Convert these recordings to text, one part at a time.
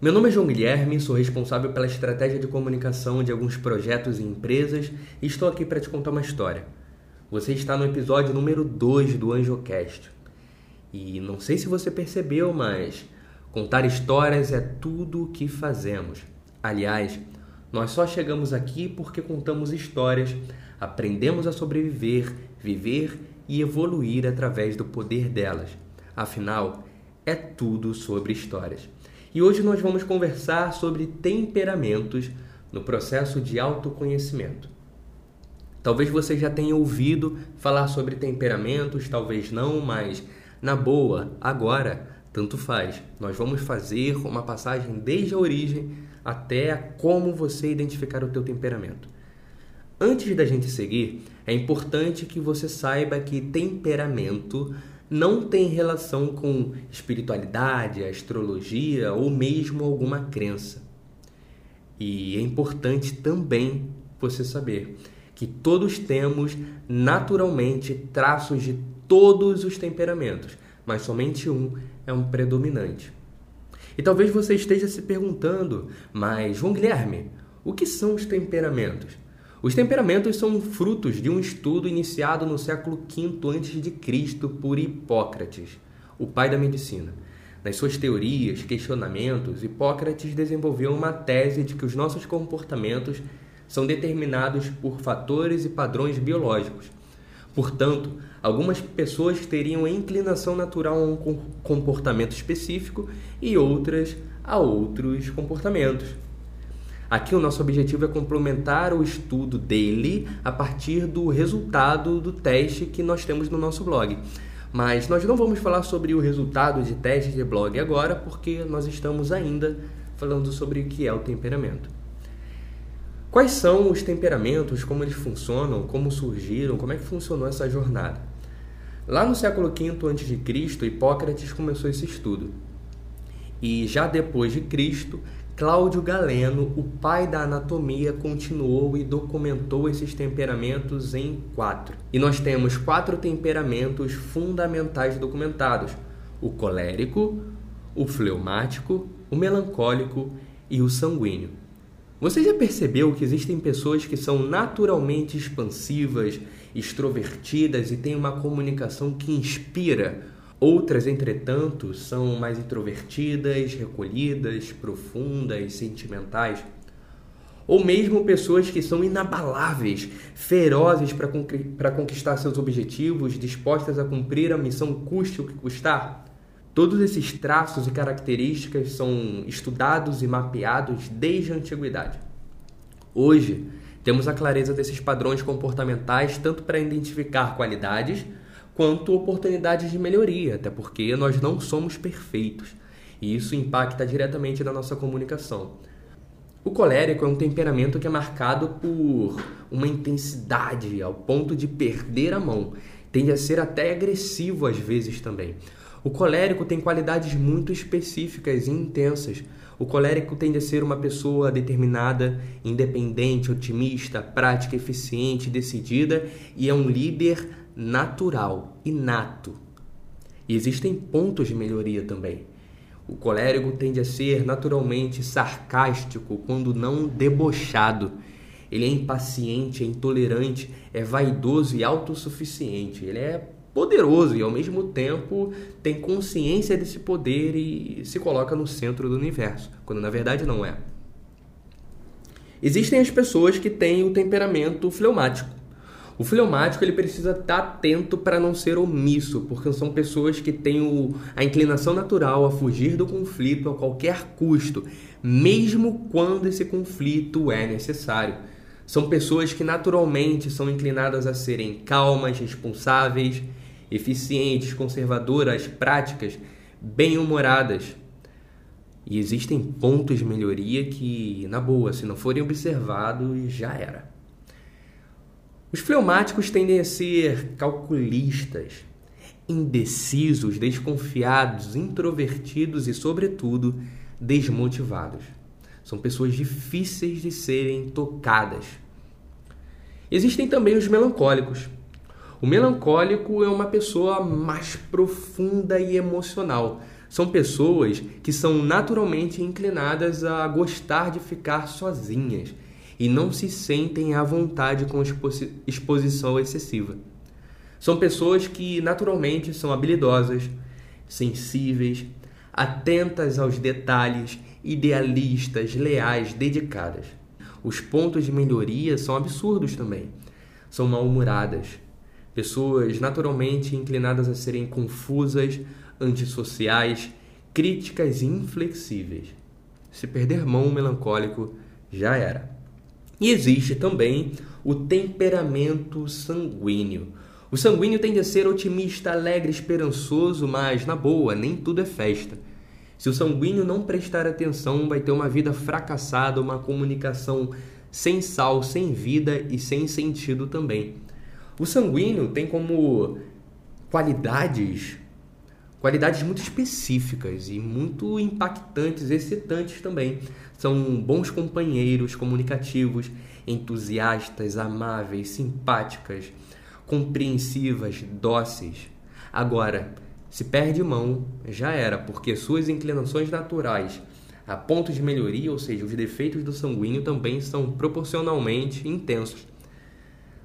Meu nome é João Guilherme, sou responsável pela estratégia de comunicação de alguns projetos e empresas e estou aqui para te contar uma história. Você está no episódio número 2 do AnjoCast. E não sei se você percebeu, mas contar histórias é tudo o que fazemos. Aliás, nós só chegamos aqui porque contamos histórias, aprendemos a sobreviver, viver e evoluir através do poder delas. Afinal, é tudo sobre histórias. E hoje nós vamos conversar sobre temperamentos no processo de autoconhecimento. Talvez você já tenha ouvido falar sobre temperamentos, talvez não, mas na boa, agora, tanto faz. Nós vamos fazer uma passagem desde a origem até como você identificar o teu temperamento. Antes da gente seguir, é importante que você saiba que temperamento não tem relação com espiritualidade, astrologia ou mesmo alguma crença. E é importante também você saber que todos temos naturalmente traços de todos os temperamentos, mas somente um é um predominante. E talvez você esteja se perguntando, mas João Guilherme, o que são os temperamentos? Os temperamentos são frutos de um estudo iniciado no século V a.C. por Hipócrates, o pai da medicina. Nas suas teorias, questionamentos, Hipócrates desenvolveu uma tese de que os nossos comportamentos são determinados por fatores e padrões biológicos. Portanto, algumas pessoas teriam inclinação natural a um comportamento específico e outras a outros comportamentos. Aqui o nosso objetivo é complementar o estudo dele a partir do resultado do teste que nós temos no nosso blog. Mas nós não vamos falar sobre o resultado de teste de blog agora, porque nós estamos ainda falando sobre o que é o temperamento. Quais são os temperamentos, como eles funcionam, como surgiram, como é que funcionou essa jornada? Lá no século V a.C., Hipócrates começou esse estudo. E já depois de Cristo, Cláudio Galeno, o pai da anatomia, continuou e documentou esses temperamentos em quatro. E nós temos quatro temperamentos fundamentais documentados: o colérico, o fleumático, o melancólico e o sanguíneo. Você já percebeu que existem pessoas que são naturalmente expansivas, extrovertidas e têm uma comunicação que inspira? Outras, entretanto, são mais introvertidas, recolhidas, profundas, sentimentais. Ou mesmo pessoas que são inabaláveis, ferozes para conquistar seus objetivos, dispostas a cumprir a missão custe o que custar. Todos esses traços e características são estudados e mapeados desde a antiguidade. Hoje, temos a clareza desses padrões comportamentais tanto para identificar qualidades quanto oportunidades de melhoria, até porque nós não somos perfeitos e isso impacta diretamente na nossa comunicação. O colérico é um temperamento que é marcado por uma intensidade ao ponto de perder a mão, tende a ser até agressivo às vezes também. O colérico tem qualidades muito específicas e intensas. O colérico tende a ser uma pessoa determinada, independente, otimista, prática, eficiente, decidida e é um líder natural, inato. E existem pontos de melhoria também. O colérico tende a ser naturalmente sarcástico, quando não debochado. Ele é impaciente, é intolerante, é vaidoso e autossuficiente. Ele é poderoso e ao mesmo tempo tem consciência desse poder e se coloca no centro do universo, quando na verdade não é. Existem as pessoas que têm o temperamento fleumático. O fleumático ele precisa estar atento para não ser omisso, porque são pessoas que têm o, a inclinação natural a fugir do conflito a qualquer custo, mesmo quando esse conflito é necessário. São pessoas que naturalmente são inclinadas a serem calmas, responsáveis, eficientes, conservadoras, práticas, bem-humoradas. E existem pontos de melhoria que, na boa, se não forem observados, já era. Os fleumáticos tendem a ser calculistas, indecisos, desconfiados, introvertidos e, sobretudo, desmotivados. São pessoas difíceis de serem tocadas. Existem também os melancólicos. O melancólico é uma pessoa mais profunda e emocional. são pessoas que são naturalmente inclinadas a gostar de ficar sozinhas e não se sentem à vontade com exposição excessiva. São pessoas que naturalmente são habilidosas, sensíveis, atentas aos detalhes, idealistas, leais, dedicadas. Os pontos de melhoria são absurdos também. São mal-humoradas, pessoas naturalmente inclinadas a serem confusas, antissociais, críticas e inflexíveis. Se perder mão melancólico, já era. E existe também o temperamento sanguíneo. O sanguíneo tende a ser otimista, alegre, esperançoso, mas na boa, nem tudo é festa. Se o sanguíneo não prestar atenção, vai ter uma vida fracassada, uma comunicação sem sal, sem vida e sem sentido também. O sanguíneo tem como qualidades qualidades muito específicas e muito impactantes, excitantes também. São bons companheiros, comunicativos, entusiastas, amáveis, simpáticas, compreensivas, dóceis. Agora, se perde mão, já era, porque suas inclinações naturais a ponto de melhoria, ou seja, os defeitos do sanguíneo também são proporcionalmente intensos.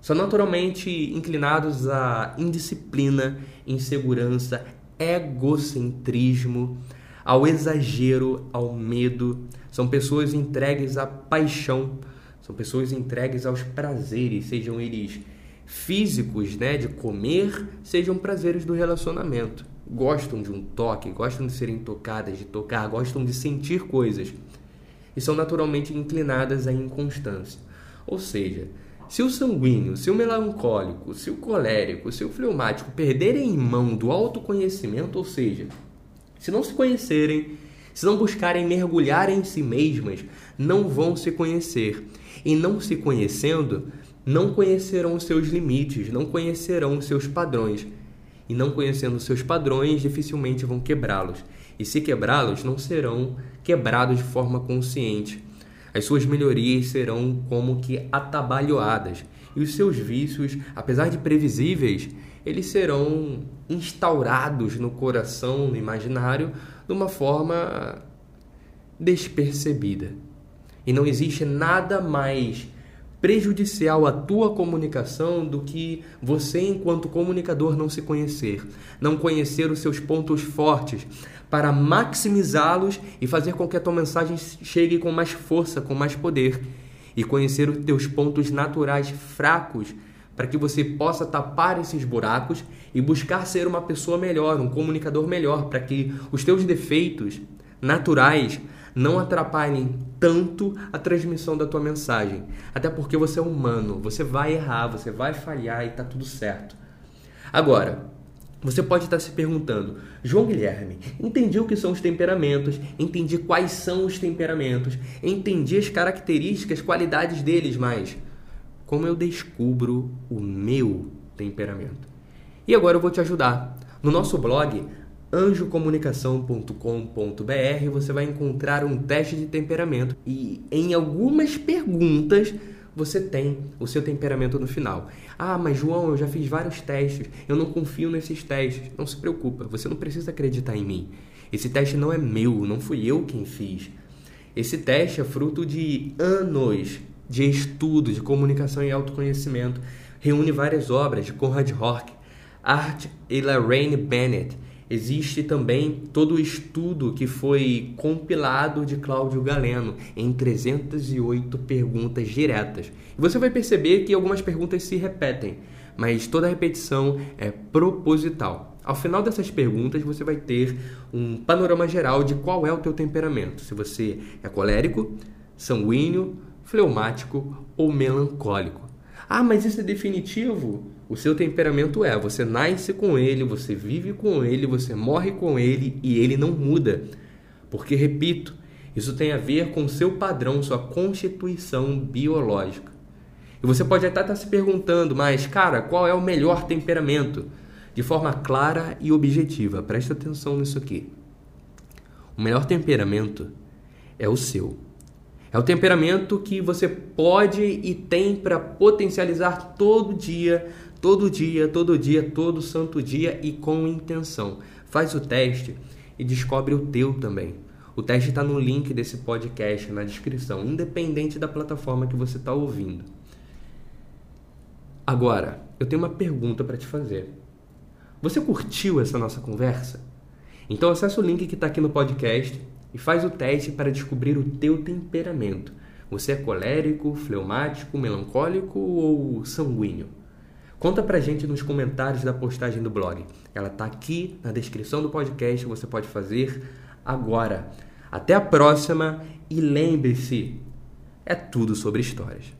São naturalmente inclinados à indisciplina, insegurança, egocentrismo, ao exagero, ao medo. São pessoas entregues à paixão, são pessoas entregues aos prazeres, sejam eles físicos, né, de comer, sejam prazeres do relacionamento. Gostam de um toque, gostam de serem tocadas, de tocar, gostam de sentir coisas. E são naturalmente inclinadas à inconstância. Ou seja, se o sanguíneo, se o melancólico, se o colérico, se o fleumático perderem mão do autoconhecimento, ou seja, se não se conhecerem, se não buscarem mergulhar em si mesmas, não vão se conhecer. E não se conhecendo, não conhecerão os seus limites, não conhecerão os seus padrões. E não conhecendo os seus padrões, dificilmente vão quebrá-los. E se quebrá-los, não serão quebrados de forma consciente as suas melhorias serão como que atabalhoadas e os seus vícios, apesar de previsíveis, eles serão instaurados no coração, no imaginário, de uma forma despercebida. E não existe nada mais prejudicial à tua comunicação do que você, enquanto comunicador, não se conhecer, não conhecer os seus pontos fortes, para maximizá-los e fazer com que a tua mensagem chegue com mais força, com mais poder. E conhecer os teus pontos naturais fracos para que você possa tapar esses buracos e buscar ser uma pessoa melhor, um comunicador melhor, para que os teus defeitos naturais não atrapalhem tanto a transmissão da tua mensagem. Até porque você é humano, você vai errar, você vai falhar e tá tudo certo. Agora, você pode estar se perguntando, João Guilherme, entendi o que são os temperamentos, entendi quais são os temperamentos, entendi as características, qualidades deles, mas como eu descubro o meu temperamento? E agora eu vou te ajudar. No nosso blog anjocomunicação.com.br você vai encontrar um teste de temperamento e em algumas perguntas você tem o seu temperamento no final. Ah, mas João, eu já fiz vários testes, eu não confio nesses testes. Não se preocupa, você não precisa acreditar em mim. Esse teste não é meu, não fui eu quem fiz. Esse teste é fruto de anos de estudo, de comunicação e autoconhecimento. Reúne várias obras de Conrad Rock, Art e Lorraine Bennett Existe também todo o estudo que foi compilado de Cláudio Galeno em 308 perguntas diretas. Você vai perceber que algumas perguntas se repetem, mas toda repetição é proposital. Ao final dessas perguntas, você vai ter um panorama geral de qual é o teu temperamento. Se você é colérico, sanguíneo, fleumático ou melancólico. Ah, mas isso é definitivo? O seu temperamento é, você nasce com ele, você vive com ele, você morre com ele e ele não muda. Porque, repito, isso tem a ver com seu padrão, sua constituição biológica. E você pode até estar se perguntando, mas, cara, qual é o melhor temperamento? De forma clara e objetiva, presta atenção nisso aqui. O melhor temperamento é o seu. É o temperamento que você pode e tem para potencializar todo dia, todo dia, todo dia, todo santo dia e com intenção. Faz o teste e descobre o teu também. O teste está no link desse podcast na descrição, independente da plataforma que você está ouvindo. Agora, eu tenho uma pergunta para te fazer. Você curtiu essa nossa conversa? Então acessa o link que está aqui no podcast e faz o teste para descobrir o teu temperamento. Você é colérico, fleumático, melancólico ou sanguíneo? Conta pra gente nos comentários da postagem do blog. Ela tá aqui na descrição do podcast, você pode fazer agora. Até a próxima e lembre-se, é tudo sobre histórias.